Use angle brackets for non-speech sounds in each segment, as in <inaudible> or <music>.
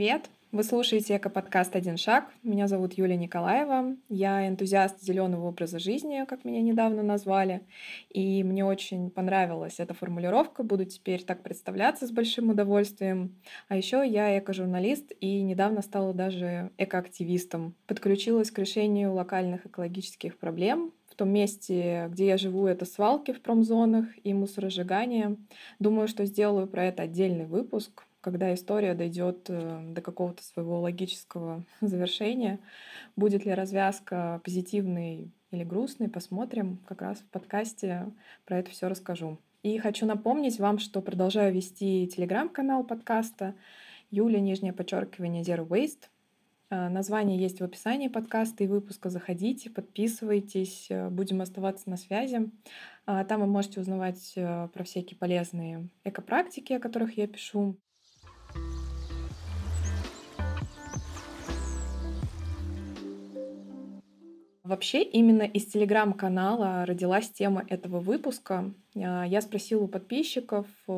Привет! Вы слушаете эко-подкаст «Один шаг». Меня зовут Юлия Николаева. Я энтузиаст зеленого образа жизни, как меня недавно назвали. И мне очень понравилась эта формулировка. Буду теперь так представляться с большим удовольствием. А еще я эко-журналист и недавно стала даже эко-активистом. Подключилась к решению локальных экологических проблем, в том месте, где я живу, это свалки в промзонах и мусоросжигание. Думаю, что сделаю про это отдельный выпуск когда история дойдет э, до какого-то своего логического <laughs> завершения. Будет ли развязка позитивной или грустной, посмотрим. Как раз в подкасте про это все расскажу. И хочу напомнить вам, что продолжаю вести телеграм-канал подкаста Юля, нижнее подчеркивание Zero Waste. Э, название есть в описании подкаста и выпуска. Заходите, подписывайтесь, э, будем оставаться на связи. Там вы можете узнавать про всякие полезные экопрактики, о которых я пишу. Вообще, именно из телеграм-канала родилась тема этого выпуска. А, я спросила у подписчиков, э,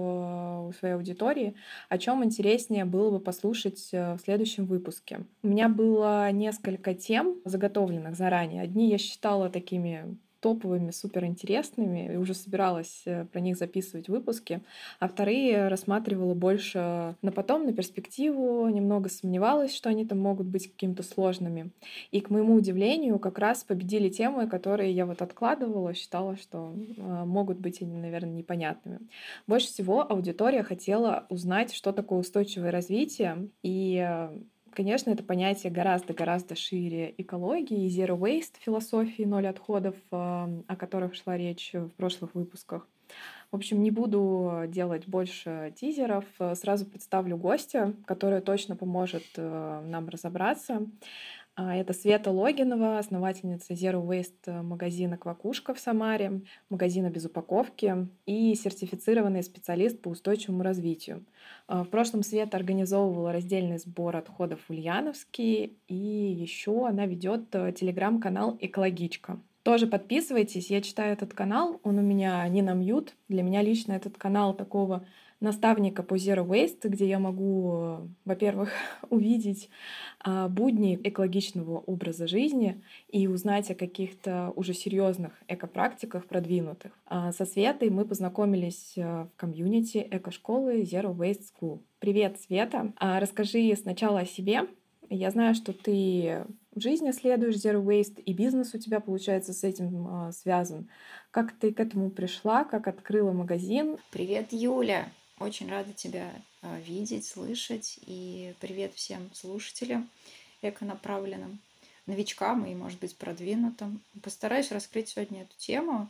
у своей аудитории, о чем интереснее было бы послушать э, в следующем выпуске. У меня было несколько тем заготовленных заранее. Одни я считала такими топовыми, суперинтересными, и уже собиралась э, про них записывать выпуски, а вторые рассматривала больше на потом, на перспективу, немного сомневалась, что они там могут быть какими-то сложными. И, к моему удивлению, как раз победили темы, которые я вот откладывала, считала, что э, могут быть они, наверное, непонятными. Больше всего аудитория хотела узнать, что такое устойчивое развитие, и э, Конечно, это понятие гораздо-гораздо шире экологии и zero waste философии ноль отходов, о которых шла речь в прошлых выпусках. В общем, не буду делать больше тизеров. Сразу представлю гостя, который точно поможет э, нам разобраться. А, это Света Логинова, основательница Zero Waste магазина «Квакушка» в Самаре, магазина без упаковки и сертифицированный специалист по устойчивому развитию. А, в прошлом Света организовывала раздельный сбор отходов в Ульяновске, и еще она ведет э, телеграм-канал «Экологичка». Тоже подписывайтесь, я читаю этот канал, он у меня не на мьют. Для меня лично этот канал такого наставника по Zero Waste, где я могу, во-первых, <laughs> увидеть а, будни экологичного образа жизни и узнать о каких-то уже серьезных экопрактиках продвинутых. А, со Светой мы познакомились а, в комьюнити эко-школы Zero Waste School. Привет, Света! Расскажи сначала о себе. Я знаю, что ты в жизни следуешь Zero Waste, и бизнес у тебя, получается, с этим связан. Как ты к этому пришла, как открыла магазин? Привет, Юля! Очень рада тебя а, видеть, слышать. И привет всем слушателям эконаправленным, новичкам и, может быть, продвинутым. Постараюсь раскрыть сегодня эту тему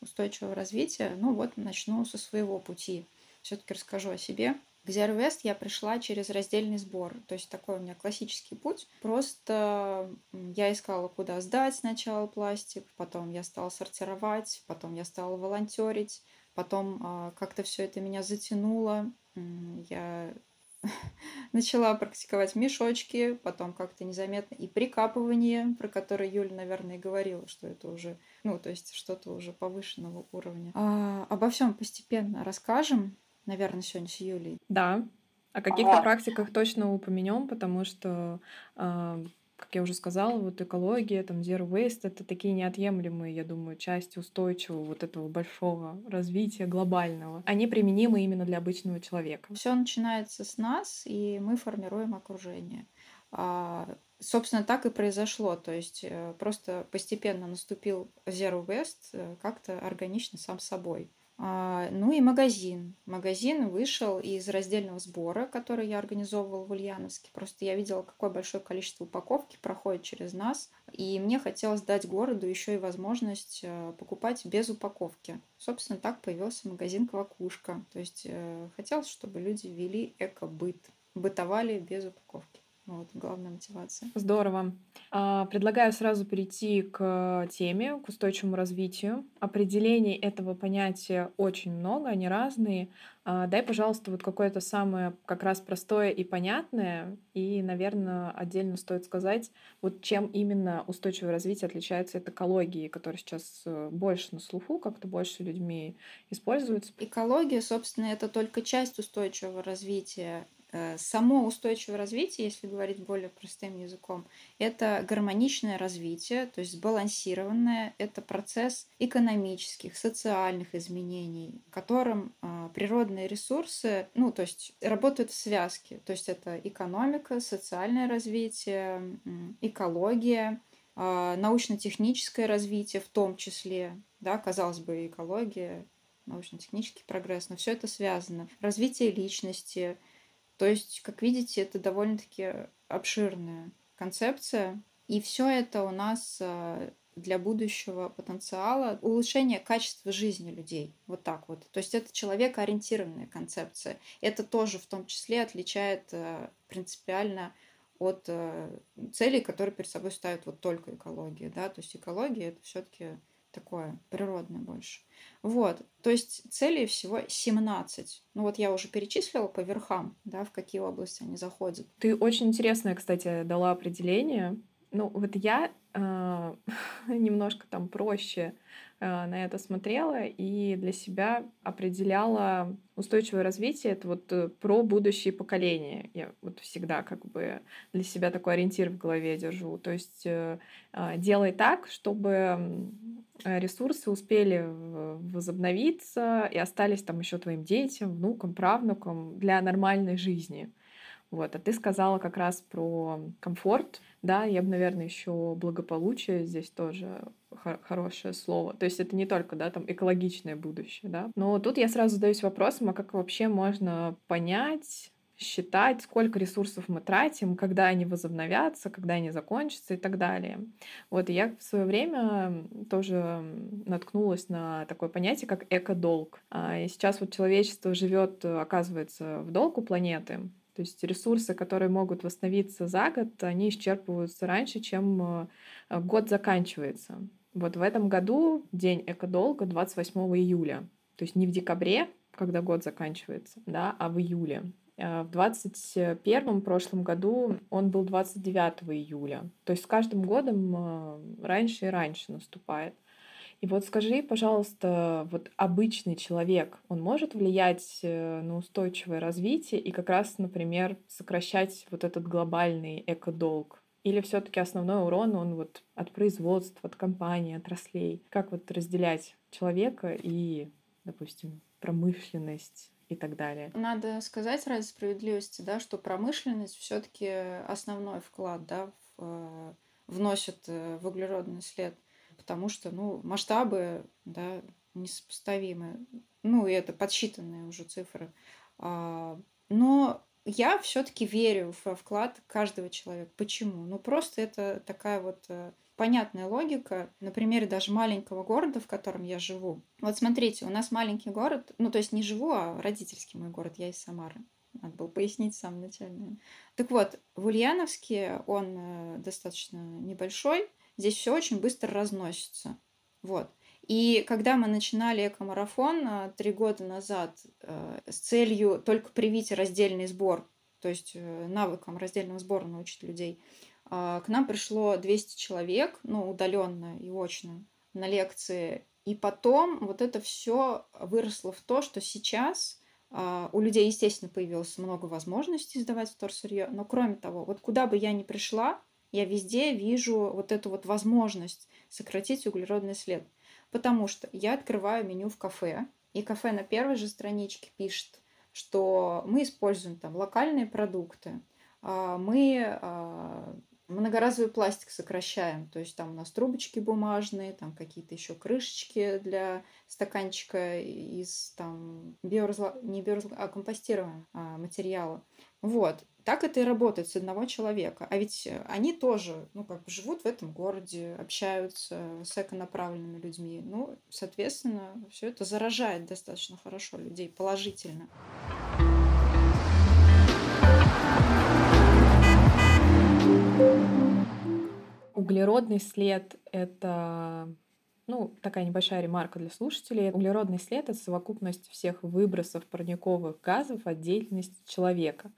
устойчивого развития. Ну вот, начну со своего пути. Все-таки расскажу о себе. К West я пришла через раздельный сбор. То есть такой у меня классический путь. Просто я искала, куда сдать сначала пластик, потом я стала сортировать, потом я стала волонтерить, Потом а, как-то все это меня затянуло. Я <laughs> начала практиковать мешочки, потом как-то незаметно и прикапывание, про которое Юля, наверное, и говорила, что это уже, ну, то есть что-то уже повышенного уровня. А, обо всем постепенно расскажем, наверное, сегодня с Юлей. Да, о каких-то практиках точно упомянем, потому что э, как я уже сказала, вот экология, там, zero waste — это такие неотъемлемые, я думаю, части устойчивого вот этого большого развития глобального. Они применимы именно для обычного человека. Все начинается с нас, и мы формируем окружение. А, собственно, так и произошло. То есть э, просто постепенно наступил Zero Waste э, как-то органично сам собой. А, ну и магазин. Магазин вышел из раздельного сбора, который я организовывала в Ульяновске. Просто я видела, какое большое количество упаковки проходит через нас. И мне хотелось дать городу еще и возможность э, покупать без упаковки. Собственно, так появился магазин «Квакушка». То есть э, хотелось, чтобы люди вели эко-быт, бытовали без упаковки. Вот, главная мотивация. Здорово. А, предлагаю сразу перейти к теме, к устойчивому развитию. Определений этого понятия очень много, они разные. А, дай, пожалуйста, вот какое-то самое как раз простое и понятное. И, наверное, отдельно стоит сказать, вот чем именно устойчивое развитие отличается от экологии, которая сейчас э, больше на слуху, как-то больше людьми используется. Экология, собственно, это только часть устойчивого развития само устойчивое развитие, если говорить более простым языком, это гармоничное развитие, то есть сбалансированное. Это процесс экономических, социальных изменений, в котором э, природные ресурсы, ну, то есть работают в связке. То есть это экономика, социальное развитие, экология, э, научно-техническое развитие в том числе, да, казалось бы, экология, научно-технический прогресс, но все это связано. Развитие личности, то есть, как видите, это довольно-таки обширная концепция. И все это у нас а, для будущего потенциала улучшения качества жизни людей. Вот так вот. То есть это человекоориентированная концепция. Это тоже в том числе отличает а, принципиально от а, целей, которые перед собой ставят вот только экология. Да? То есть экология это все-таки такое природное больше. Вот, то есть целей всего 17. Ну вот я уже перечислила по верхам, да, в какие области они заходят. Ты очень интересное, кстати, дала определение. Ну вот я э, <laughs> немножко там проще на это смотрела и для себя определяла устойчивое развитие. Это вот э, про будущие поколения. Я вот всегда как бы для себя такой ориентир в голове держу. То есть э, э, делай так, чтобы Э, ресурсы успели возобновиться и остались там еще твоим детям, внукам, правнукам для нормальной жизни. Вот. А ты сказала как раз про комфорт, да, я бы, наверное, еще благополучие здесь тоже хорошее слово. То есть это не только, да, там экологичное будущее, да. Но тут я сразу задаюсь вопросом, а как вообще можно понять, считать, сколько ресурсов мы тратим, когда они возобновятся, когда они закончатся и так далее. Вот, и я в свое время тоже наткнулась на такое понятие, как экодолг. А, и сейчас вот человечество живет, оказывается, в долг у планеты, то есть ресурсы, которые могут восстановиться за год, они исчерпываются раньше, чем э, год заканчивается. Вот в этом году день экодолга 28 июля. То есть не в декабре, когда год заканчивается, да, а в июле. Э, в 2021 прошлом году он был 29 июля. То есть с каждым годом э, раньше и раньше наступает. И вот скажи, пожалуйста, вот обычный человек, он может влиять э, на устойчивое развитие и как раз, например, сокращать вот этот глобальный экодолг? Или все-таки основной урон, он вот от производства, от компаний, отраслей? Как вот разделять человека и, допустим, промышленность, и так далее. Надо сказать ради справедливости, да, что промышленность все-таки основной вклад, да, в, э, вносит э, в углеродный след, потому что, ну, масштабы, да, несопоставимы. Ну, и это подсчитанные уже цифры. А, но я все-таки верю в вклад каждого человека. Почему? Ну, просто это такая вот э, понятная логика на примере даже маленького города, в котором я живу. Вот смотрите, у нас маленький город, ну то есть не живу, а родительский мой город, я из Самары. Надо было пояснить в самом начале. Так вот, в Ульяновске он э, достаточно небольшой, здесь все очень быстро разносится. Вот. И когда мы начинали экомарафон э, три года назад э, с целью только привить раздельный сбор, то есть навыкам раздельного сбора научить людей, а, к нам пришло 200 человек, ну, удаленно и очно на лекции. И потом вот это все выросло в то, что сейчас а, у людей, естественно, появилось много возможностей сдавать вторсырье, но кроме того, вот куда бы я ни пришла, я везде вижу вот эту вот возможность сократить углеродный след. Потому что я открываю меню в кафе, и кафе на первой же страничке пишет, что мы используем там локальные продукты, а, мы Многоразовый пластик сокращаем, то есть там у нас трубочки бумажные, там какие-то еще крышечки для стаканчика из там биоразла... не биоразла... а компостируемого а, материала. Вот. Так это и работает с одного человека. А ведь они тоже, ну, как бы живут в этом городе, общаются с эконаправленными людьми. Ну, соответственно, все это заражает достаточно хорошо людей положительно. Углеродный след — это ну, такая небольшая ремарка для слушателей. Углеродный след — это совокупность всех выбросов парниковых газов от деятельности человека.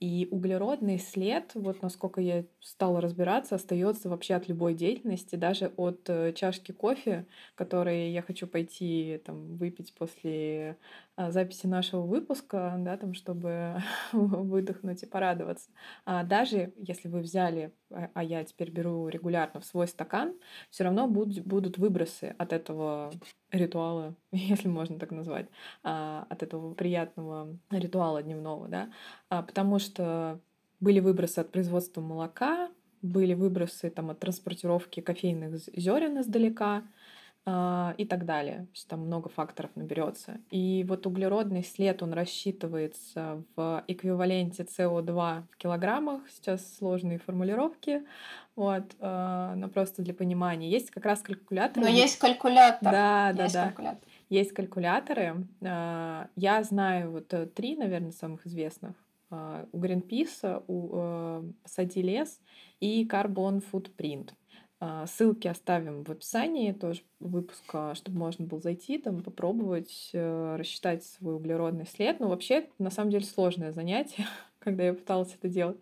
И углеродный след, вот насколько я стала разбираться, остается вообще от любой деятельности, даже от э, чашки кофе, который я хочу пойти там, выпить после записи нашего выпуска, да, там, чтобы <laughs> выдохнуть и порадоваться. А даже если вы взяли, а, а я теперь беру регулярно в свой стакан, все равно будут, будут выбросы от этого ритуала, <laughs> если можно так назвать, а, от этого приятного ритуала дневного, да, потому что были выбросы от производства молока, были выбросы там, от транспортировки кофейных зерен издалека, а, и так далее. То есть там много факторов наберется. И вот углеродный след, он рассчитывается в эквиваленте СО2 в килограммах. Сейчас сложные формулировки. Вот, а, но просто для понимания. Есть как раз калькулятор. Но есть калькулятор. Да, да, есть да. Калькулятор. Есть калькуляторы. А, я знаю вот э, три, наверное, самых известных. У Greenpeace, у э, «Посади лес» и Carbon Footprint. А, ссылки оставим в описании тоже выпуска, чтобы можно было зайти, там, попробовать э, рассчитать свой углеродный след. Но вообще, это на самом деле сложное занятие, <laughs> когда я пыталась это делать.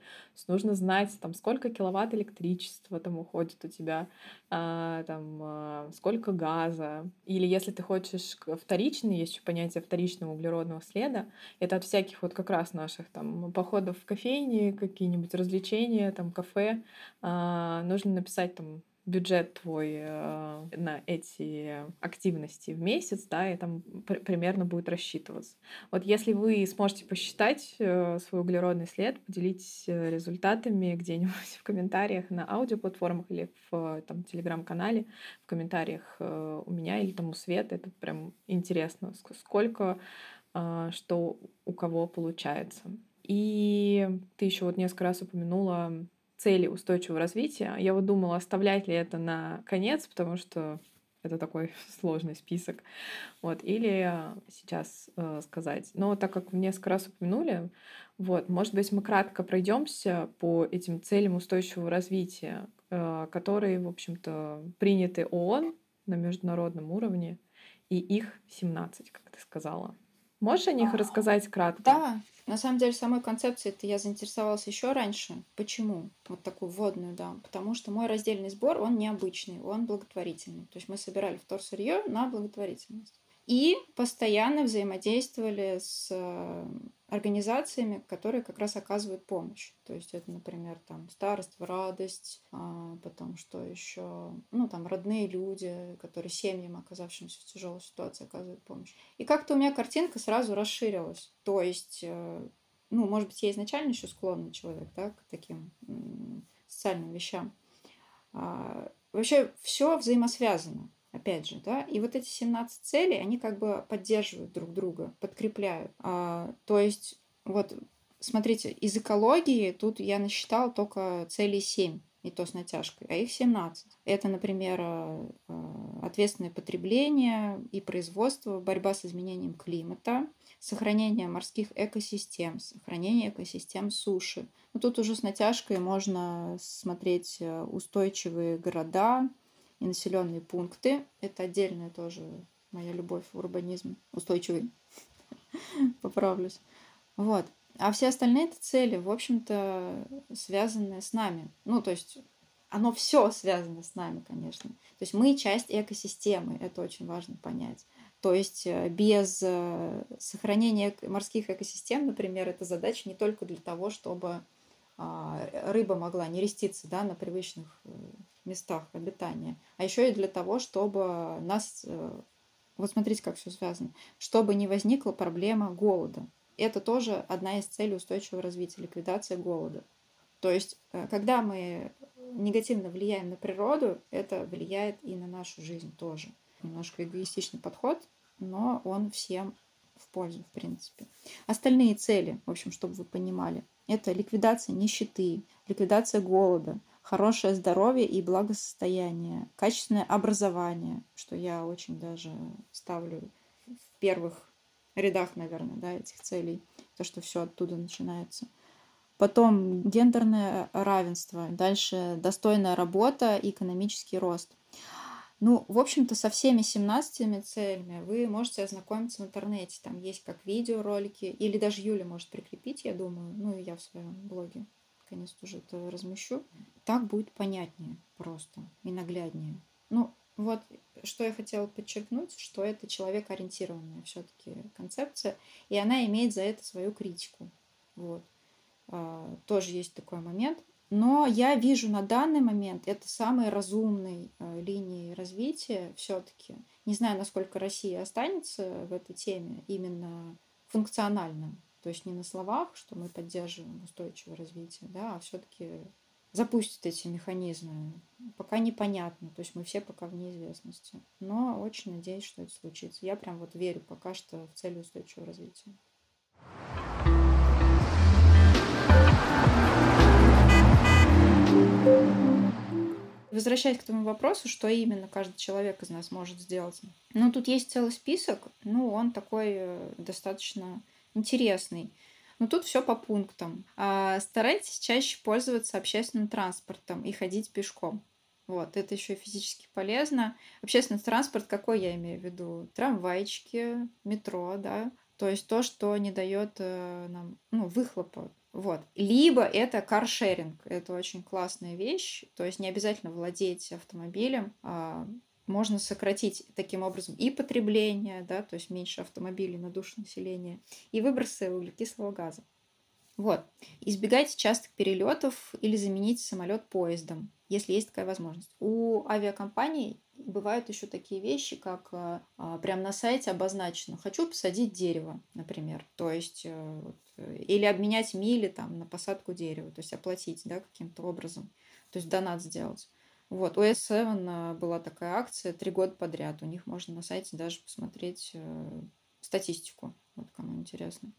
Нужно знать, там, сколько киловатт электричества там уходит у тебя, а, там, а, сколько газа. Или если ты хочешь вторичный, есть еще понятие вторичного углеродного следа, это от всяких вот как раз наших там походов в кофейни, какие-нибудь развлечения, там, кафе. Нужно написать там бюджет твой э, на эти активности в месяц, да, и там пр- примерно будет рассчитываться. Вот если вы сможете посчитать э, свой углеродный след, поделитесь э, результатами где-нибудь <laughs> в комментариях на аудиоплатформах или в там, телеграм-канале, в комментариях э, у меня или там у Света, это прям интересно, сколько э, что у кого получается. И ты еще вот несколько раз упомянула цели устойчивого развития. Я вот думала, оставлять ли это на конец, потому что это такой <laughs> сложный список. Вот. Или сейчас э, сказать. Но так как несколько раз упомянули, вот, может быть, мы кратко пройдемся по этим целям устойчивого развития, э, которые, в общем-то, приняты ООН на международном уровне, и их 17, как ты сказала. Можешь о них а, рассказать кратко? Да, на самом деле, самой концепцией я заинтересовалась еще раньше. Почему? Вот такую вводную дам. Потому что мой раздельный сбор, он необычный, он благотворительный. То есть мы собирали вторсырье на благотворительность. И постоянно взаимодействовали с э, организациями, которые как раз оказывают помощь. То есть это, например, там старость, радость, а потом что еще, ну там родные люди, которые семьям, оказавшимся в тяжелой ситуации, оказывают помощь. И как-то у меня картинка сразу расширилась. То есть, э, ну, может быть, я изначально еще склонный человек, да, к таким социальным вещам. А, вообще все взаимосвязано опять же, да, и вот эти 17 целей, они как бы поддерживают друг друга, подкрепляют. А, то есть, вот, смотрите, из экологии тут я насчитала только целей 7, и то с натяжкой, а их 17. Это, например, а, ответственное потребление и производство, борьба с изменением климата, сохранение морских экосистем, сохранение экосистем суши. Ну, тут уже с натяжкой можно смотреть э, устойчивые города, и населенные пункты. Это отдельная тоже моя любовь в урбанизм. Устойчивый. <laughs> Поправлюсь. Вот. А все остальные это цели, в общем-то, связанные с нами. Ну, то есть оно все связано с нами, конечно. То есть мы часть экосистемы, это очень важно понять. То есть э, без э, сохранения морских экосистем, например, это задача не только для того, чтобы рыба могла не реститься да, на привычных э, местах обитания, а еще и для того, чтобы нас, э, вот смотрите, как все связано, чтобы не возникла проблема голода. Это тоже одна из целей устойчивого развития, ликвидация голода. То есть, э, когда мы негативно влияем на природу, это влияет и на нашу жизнь тоже. Немножко эгоистичный подход, но он всем в пользу, в принципе. Остальные цели, в общем, чтобы вы понимали, это ликвидация нищеты, ликвидация голода – хорошее здоровье и благосостояние, качественное образование, что я очень даже ставлю в первых рядах, наверное, да, этих целей, то, что все оттуда начинается. Потом гендерное равенство, дальше достойная работа и экономический рост. Ну, в общем-то, со всеми 17 целями вы можете ознакомиться в интернете. Там есть как видеоролики, или даже Юля может прикрепить, я думаю. Ну, и я в своем блоге, конечно же, это размещу. Так будет понятнее просто и нагляднее. Ну, вот что я хотела подчеркнуть, что это человекоориентированная все-таки концепция, и она имеет за это свою критику. Вот. А, тоже есть такой момент. Но я вижу на данный момент это самой разумной э, линии развития все-таки. Не знаю, насколько Россия останется в этой теме именно функционально. То есть не на словах, что мы поддерживаем устойчивое развитие, да, а все-таки запустит эти механизмы. Пока непонятно, то есть мы все пока в неизвестности. Но очень надеюсь, что это случится. Я прям вот верю пока что в цели устойчивого развития. Возвращаясь к тому вопросу, что именно каждый человек из нас может сделать. Ну, тут есть целый список, ну, он такой э, достаточно интересный. Но тут все по пунктам. А, старайтесь чаще пользоваться общественным транспортом и ходить пешком. Вот, это еще и физически полезно. Общественный транспорт, какой я имею в виду? Трамвайчики, метро, да. То есть то, что не дает э, нам ну, выхлопа вот. Либо это каршеринг. Это очень классная вещь. То есть не обязательно владеть автомобилем. А можно сократить таким образом и потребление, да, то есть меньше автомобилей на душу населения, и выбросы углекислого газа. Вот. Избегайте частых перелетов или замените самолет поездом, если есть такая возможность. У авиакомпаний бывают еще такие вещи, как а, а прям на сайте обозначено «хочу посадить дерево», например. То есть э, вот, или обменять мили там, на посадку дерева, то есть оплатить да, каким-то образом, то есть донат сделать. Вот, у S7 была такая акция три года подряд. У них можно на сайте даже посмотреть э, статистику, вот кому интересно.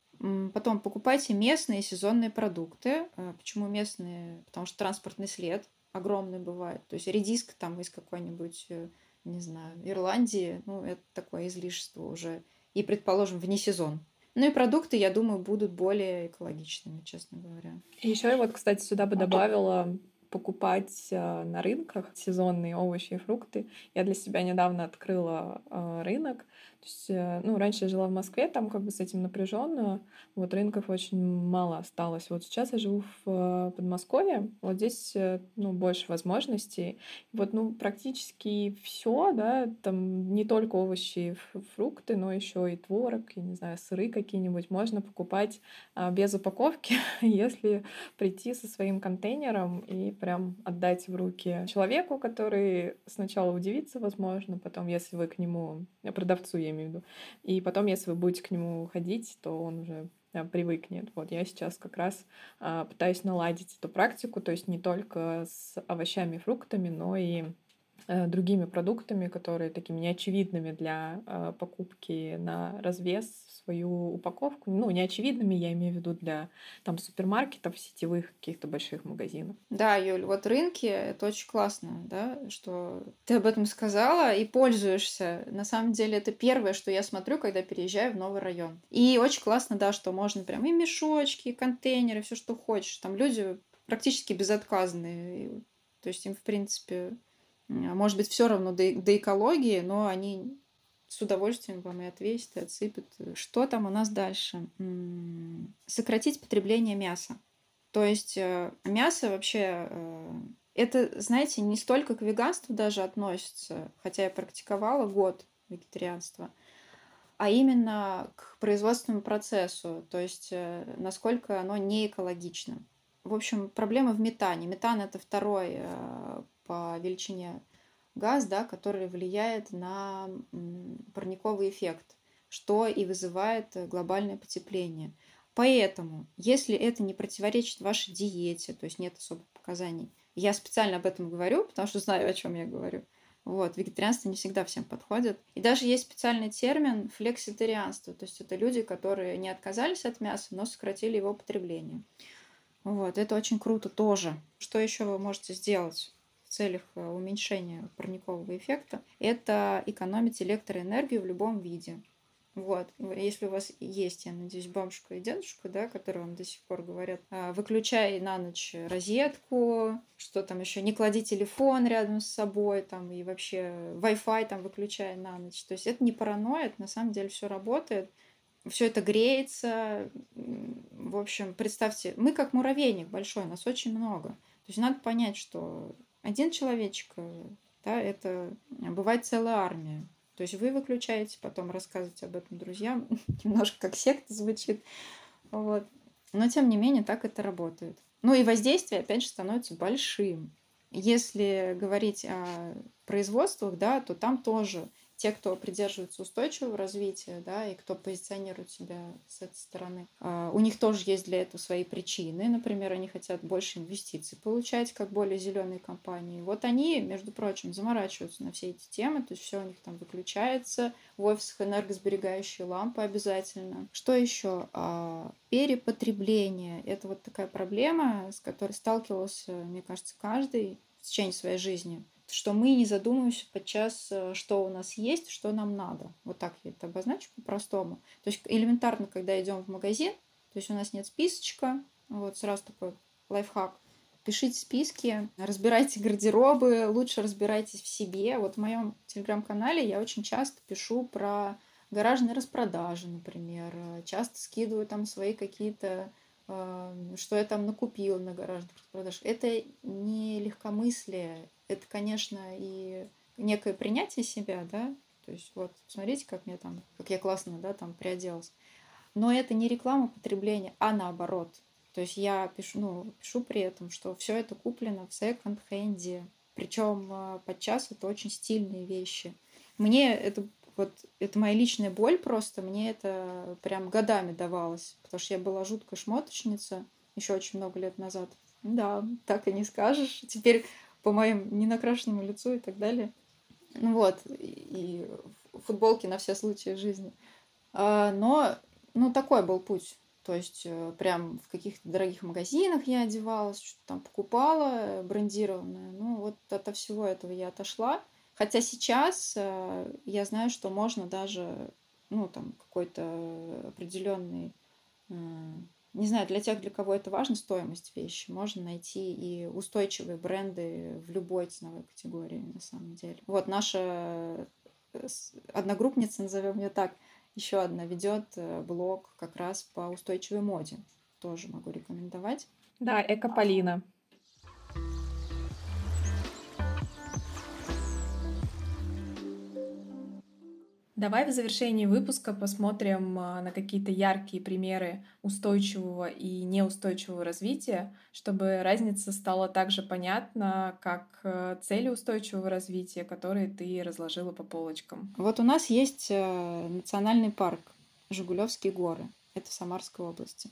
Потом покупайте местные сезонные продукты. Э, почему местные? Потому что транспортный след огромный бывает. То есть редиска там из какой-нибудь, э, не знаю, Ирландии, ну, это такое излишество уже. И, предположим, вне сезон. Ну и продукты, я думаю, будут более экологичными, честно говоря. Еще я вот, кстати, сюда бы добавила покупать э, на рынках сезонные овощи и фрукты. Я для себя недавно открыла э, рынок, то есть, э, ну, раньше я жила в Москве, там как бы с этим напряженно. Вот рынков очень мало осталось. Вот сейчас я живу в э, Подмосковье. Вот здесь, э, ну, больше возможностей. Вот, ну, практически все, да, там не только овощи и фрукты, но еще и творог, я не знаю, сыры какие-нибудь можно покупать а, без упаковки, <laughs> если прийти со своим контейнером и прям отдать в руки человеку, который сначала удивится, возможно, потом, если вы к нему, продавцу, я имею в виду. И потом, если вы будете к нему ходить, то он уже э, привыкнет. Вот я сейчас как раз а, пытаюсь наладить эту практику, то есть не только с овощами и фруктами, но и Э, другими продуктами, которые такими неочевидными для э, покупки на развес свою упаковку. Ну, неочевидными я имею в виду для там супермаркетов, сетевых каких-то больших магазинов. Да, Юль, вот рынки — это очень классно, да, что ты об этом сказала и пользуешься. На самом деле это первое, что я смотрю, когда переезжаю в новый район. И очень классно, да, что можно прям и мешочки, и контейнеры, все, что хочешь. Там люди практически безотказные. То есть им, в принципе, а, может быть, все равно до, до экологии, но они с удовольствием вам и ответят, и отсыпят. Что там у нас дальше? Сократить потребление мяса. То есть э, мясо вообще, э, это, знаете, не столько к веганству даже относится, хотя я практиковала год вегетарианства, а именно к производственному процессу, то есть э, насколько оно не экологично. В общем, проблема в метане. Метан это второй по величине газ, да, который влияет на парниковый эффект, что и вызывает глобальное потепление. Поэтому, если это не противоречит вашей диете, то есть нет особых показаний, я специально об этом говорю, потому что знаю, о чем я говорю. Вот, вегетарианство не всегда всем подходит. И даже есть специальный термин флекситарианство, то есть это люди, которые не отказались от мяса, но сократили его потребление. Вот, это очень круто тоже. Что еще вы можете сделать? Целях э, уменьшения парникового эффекта, это экономить электроэнергию в любом виде. Вот, если у вас есть, я надеюсь, бабушка и дедушка, да, которые вам до сих пор говорят, «А, выключай на ночь розетку, что там еще, не клади телефон рядом с собой, там, и вообще Wi-Fi там выключай на ночь. То есть это не паранойя, это на самом деле все работает, все это греется. В общем, представьте, мы как муравейник большой, нас очень много. То есть надо понять, что один человечек, да, это бывает целая армия. То есть вы выключаете, потом рассказываете об этом друзьям. <laughs> Немножко как секта звучит. Вот. Но тем не менее так это работает. Ну и воздействие, опять же, становится большим. Если говорить о производствах, да, то там тоже те, кто придерживается устойчивого развития, да, и кто позиционирует себя с этой стороны, а, у них тоже есть для этого свои причины. Например, они хотят больше инвестиций получать, как более зеленые компании. Вот они, между прочим, заморачиваются на все эти темы, то есть все у них там выключается, в офисах энергосберегающие лампы обязательно. Что еще? А, перепотребление. Это вот такая проблема, с которой сталкивался, мне кажется, каждый в течение своей жизни что мы не задумываемся подчас, э, что у нас есть, что нам надо. Вот так я это обозначу по-простому. То есть элементарно, когда идем в магазин, то есть у нас нет списочка, вот сразу такой лайфхак. Пишите списки, разбирайте гардеробы, лучше разбирайтесь в себе. Вот в моем телеграм-канале я очень часто пишу про гаражные распродажи, например. Часто скидываю там свои какие-то э, что я там накупила на гаражных распродажах. Это не легкомыслие, это, конечно, и некое принятие себя, да, то есть вот, смотрите, как мне там, как я классно, да, там приоделась. Но это не реклама потребления, а наоборот. То есть я пишу, ну, пишу при этом, что все это куплено в секонд-хенде. Причем а, подчас это очень стильные вещи. Мне это вот это моя личная боль просто, мне это прям годами давалось, потому что я была жуткая шмоточница еще очень много лет назад. Да, так и не скажешь. Теперь по моему ненакрашенному лицу и так далее. Ну вот, и футболки на все случаи жизни. А, но, ну, такой был путь. То есть э, прям в каких-то дорогих магазинах я одевалась, что-то там покупала брендированное. Ну, вот от всего этого я отошла. Хотя сейчас э, я знаю, что можно даже, ну, там, какой-то определенный не знаю, для тех, для кого это важно, стоимость вещи, можно найти и устойчивые бренды в любой ценовой категории, на самом деле. Вот наша э, одногруппница, назовем ее так, еще одна ведет э, блог как раз по устойчивой моде. Тоже могу рекомендовать. Да, Экополина. Давай в завершении выпуска посмотрим а, на какие-то яркие примеры устойчивого и неустойчивого развития, чтобы разница стала также понятна, как э, цели устойчивого развития, которые ты разложила по полочкам. Вот у нас есть э, национальный парк Жигулевские горы. Это Самарской области.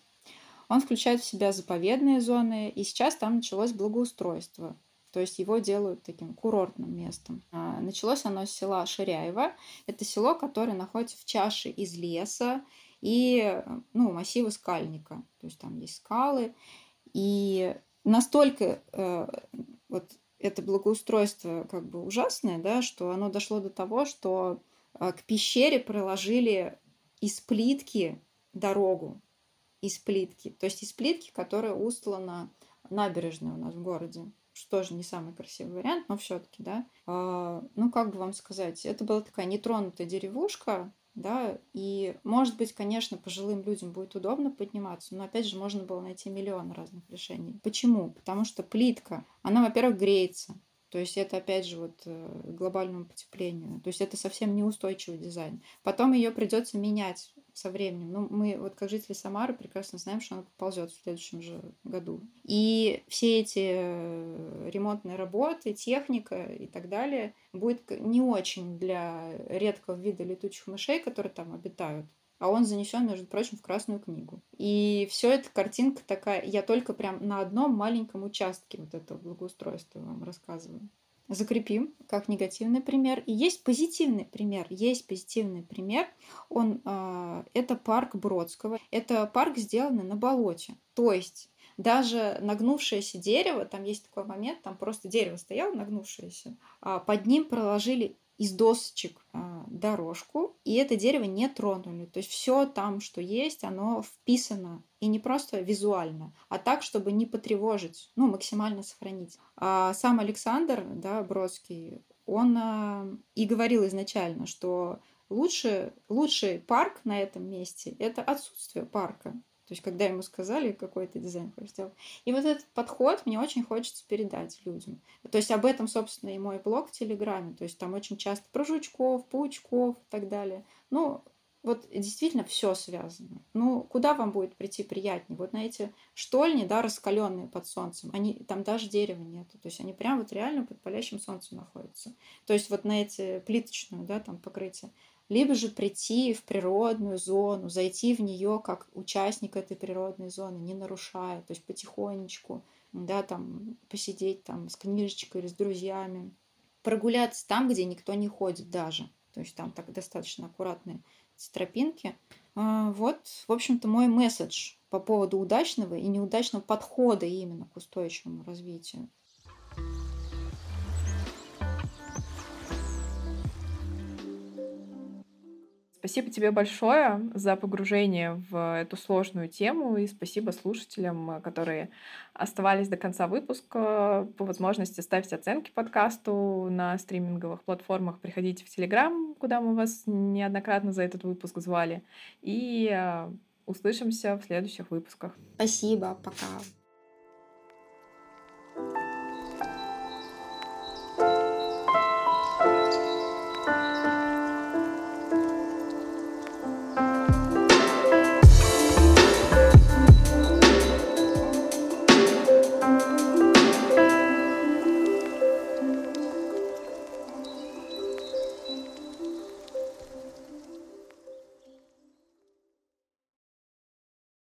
Он включает в себя заповедные зоны, и сейчас там началось благоустройство. То есть его делают таким курортным местом. А, началось оно с села Ширяево. Это село, которое находится в чаше из леса и ну, массива скальника. То есть там есть скалы. И настолько э, вот это благоустройство как бы ужасное, да, что оно дошло до того, что э, к пещере проложили из плитки дорогу. Из плитки. То есть из плитки, которая устлана набережной у нас в городе что тоже не самый красивый вариант, но все-таки, да. А, ну, как бы вам сказать, это была такая нетронутая деревушка, да, и, может быть, конечно, пожилым людям будет удобно подниматься, но, опять же, можно было найти миллион разных решений. Почему? Потому что плитка, она, во-первых, греется, то есть это, опять же, вот э, глобальному потеплению. То есть это совсем неустойчивый дизайн. Потом ее придется менять со временем. Ну, мы вот как жители Самары прекрасно знаем, что она ползет в следующем же году. И все эти э, ремонтные работы, техника и так далее будет не очень для редкого вида летучих мышей, которые там обитают а он занесен, между прочим, в Красную книгу. И все это картинка такая, я только прям на одном маленьком участке вот этого благоустройства вам рассказываю. Закрепим как негативный пример. И есть позитивный пример. Есть позитивный пример. Он, э, это парк Бродского. Это парк, сделанный на болоте. То есть даже нагнувшееся дерево, там есть такой момент, там просто дерево стояло нагнувшееся, а под ним проложили из досочек а, дорожку, и это дерево не тронули. То есть все там, что есть, оно вписано. И не просто визуально, а так, чтобы не потревожить, ну, максимально сохранить. А сам Александр, да, Бродский, он а, и говорил изначально, что лучше, лучший парк на этом месте – это отсутствие парка. То есть, когда ему сказали, какой то дизайн сделать. И вот этот подход мне очень хочется передать людям. То есть, об этом, собственно, и мой блог в Телеграме. То есть, там очень часто про жучков, паучков и так далее. Ну, вот действительно все связано. Ну, куда вам будет прийти приятнее? Вот на эти штольни, да, раскаленные под солнцем, они, там даже дерева нету. То есть они прям вот реально под палящим солнцем находятся. То есть вот на эти плиточную, да, там покрытие либо же прийти в природную зону, зайти в нее как участник этой природной зоны, не нарушая, то есть потихонечку, да, там посидеть там с книжечкой или с друзьями, прогуляться там, где никто не ходит даже, то есть там так достаточно аккуратные тропинки. А, вот, в общем-то, мой месседж по поводу удачного и неудачного подхода именно к устойчивому развитию. Спасибо тебе большое за погружение в эту сложную тему и спасибо слушателям, которые оставались до конца выпуска. По возможности ставьте оценки подкасту на стриминговых платформах, приходите в Телеграм, куда мы вас неоднократно за этот выпуск звали. И э, услышимся в следующих выпусках. Спасибо, пока.